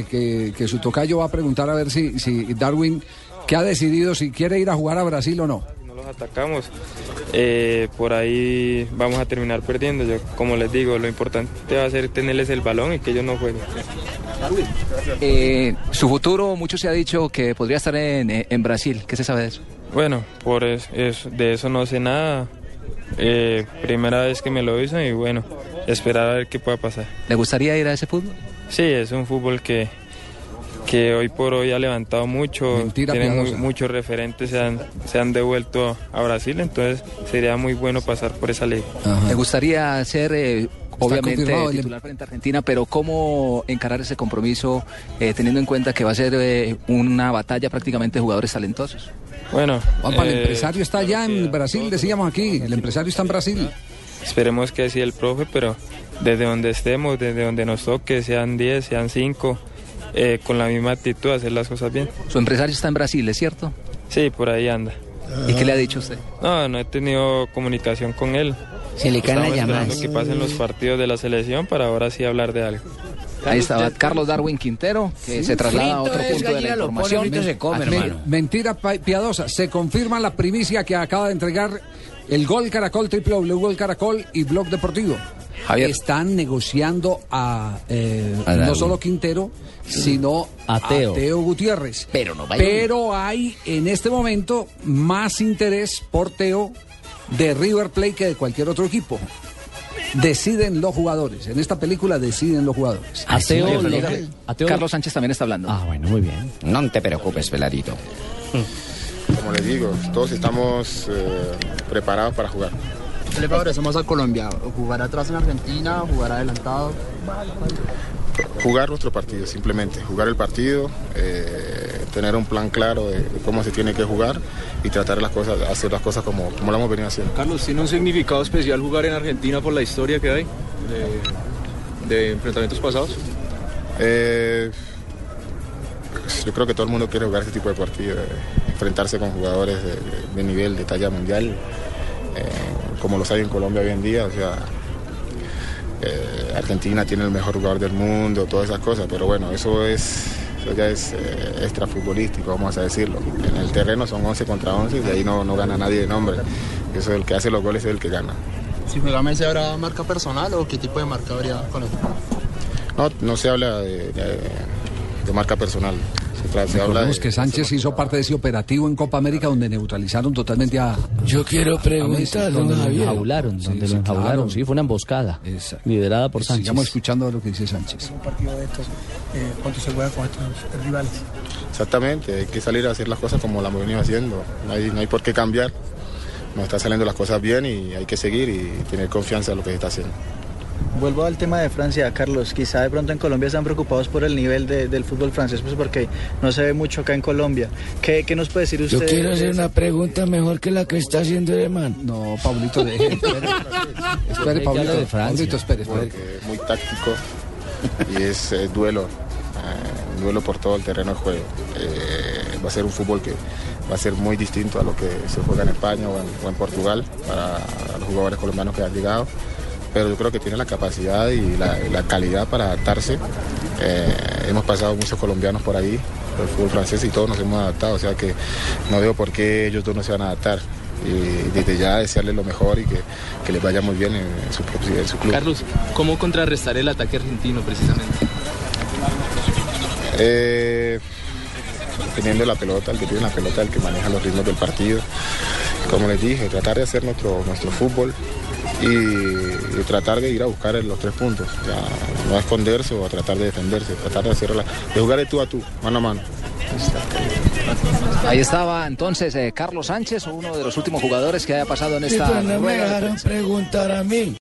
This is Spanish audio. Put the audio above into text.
Que, que su tocayo va a preguntar a ver si, si Darwin, que ha decidido si quiere ir a jugar a Brasil o no. no los atacamos, eh, por ahí vamos a terminar perdiendo. Yo, como les digo, lo importante va a ser tenerles el balón y que ellos no jueguen. Eh, su futuro, mucho se ha dicho que podría estar en, en Brasil. ¿Qué se sabe de eso? Bueno, por es- es- de eso no sé nada. Eh, primera vez que me lo hizo y bueno, esperar a ver qué pueda pasar. ¿Le gustaría ir a ese fútbol? Sí, es un fútbol que, que hoy por hoy ha levantado mucho. Mentira Tiene mu- piadosa. muchos referentes, se han, se han devuelto a Brasil, entonces sería muy bueno pasar por esa liga. ¿Le gustaría ser, eh, obviamente, el- titular frente a Argentina, pero cómo encarar ese compromiso eh, teniendo en cuenta que va a ser eh, una batalla prácticamente de jugadores talentosos? Bueno, el eh, empresario está allá en Brasil, decíamos aquí. El empresario está en Brasil. Esperemos que sí el profe, pero desde donde estemos, desde donde nos toque, sean 10, sean 5, eh, con la misma actitud, hacer las cosas bien. Su empresario está en Brasil, ¿es cierto? Sí, por ahí anda. ¿Y qué le ha dicho usted? No, no he tenido comunicación con él. Se le caen las llamadas. que pasen los partidos de la selección para ahora sí hablar de algo. Ahí estaba Carlos Darwin Quintero, que se traslada a otro punto de la pone, información. frito se come, Me- mentira piadosa. Se confirma la primicia que acaba de entregar el Gol Caracol, triple Gol Caracol y Blog Deportivo. Javier. Están negociando a, eh, A no solo Quintero, sino A Teo. Gutiérrez. Pero no vaya- Pero hay en este momento más interés por Teo de River Plate que de cualquier otro equipo. Deciden los jugadores. En esta película deciden los jugadores. Ateo, Sí, lo- Felipe. ateo- Carlos Sánchez también está hablando. Ah, bueno, muy bien. No te preocupes, Veladito. Como les digo, todos estamos eh, preparados para jugar. ¿Qué le favorece más a Colombia? ¿Jugar atrás en Argentina? ¿Jugar adelantado? Jugar nuestro partido, simplemente. Jugar el partido, eh, tener un plan claro de, cómo se tiene que jugar y tratar las cosas, hacer las cosas como, como lo hemos venido haciendo. Carlos, ¿tiene un significado especial jugar en Argentina por la historia que hay de, de enfrentamientos pasados? Eh, yo creo que todo el mundo quiere jugar este tipo de partido, eh, enfrentarse con jugadores de, de- de nivel, de talla mundial, eh, como los hay en Colombia hoy en día. O sea, eh, Argentina tiene el mejor jugador del mundo, todas esas cosas, pero bueno, eso es eso ya es eh, extrafutbolístico, vamos a decirlo. En el terreno son 11 contra 11 y de ahí no, no gana nadie de nombre. Eso el que hace los goles es el que gana. Si juega Messi, ¿habrá marca personal o qué tipo de marca habría con él? No, no se habla de, de- de marca personal. Se, habla de, que Sánchez hizo parte de ese operativo en Copa América donde neutralizaron totalmente a. Yo quiero a preguntar, donde don lo enjaularon, Sí, donde sí, lo enjaularon, claro. sí, fue una emboscada, Exacto. liderada por Sánchez. Sigamos escuchando lo que dice Sánchez. Un partido de estos, eh, ¿cuánto se juega con estos rivales? Exactamente, hay que salir a hacer las cosas como las hemos venido haciendo. No hay, no hay por qué cambiar. Nos están saliendo las cosas bien y hay que seguir y tener confianza en lo que se está haciendo. Vuelvo al tema de Francia, Carlos. Quizá de pronto en Colombia están preocupados por el nivel de- del fútbol francés, pues porque no se ve mucho acá en Colombia. ¿Qué, qué nos puede decir usted? Yo quiero hacer una pregunta mejor que la que está haciendo el man. No, Pablito, deje. Espere, espere Pablito. de Francia. Pablito, espere, espere. Porque es muy táctico y es eh, duelo, eh, un duelo por todo el terreno de juego. Eh, va a ser un fútbol que va a ser muy distinto a lo que se juega en España o en, o en Portugal para los jugadores colombianos que han llegado. Pero yo creo que tiene la capacidad y la, calidad para adaptarse. Eh, hemos pasado muchos colombianos por ahí, por el fútbol francés, y todos nos hemos adaptado. O sea que no veo por qué ellos dos no se van a adaptar. Y desde ya desearles lo mejor y que, que les vaya muy bien en su, propio- en su club. Carlos, ¿cómo contrarrestar el ataque argentino precisamente? Eh, teniendo la pelota, el que tiene la pelota, el que maneja los ritmos del partido. Como les dije, tratar de hacer nuestro, nuestro fútbol y, y tratar de ir a buscar los tres puntos. Sea, no a esconderse o a tratar de defenderse, tratar de, hacer la- de jugar de tú a tú, mano a mano. Ahí estaba entonces eh, Carlos Sánchez, uno de los últimos jugadores que haya pasado en Sí, esta pero no me dejaron preguntar a mí.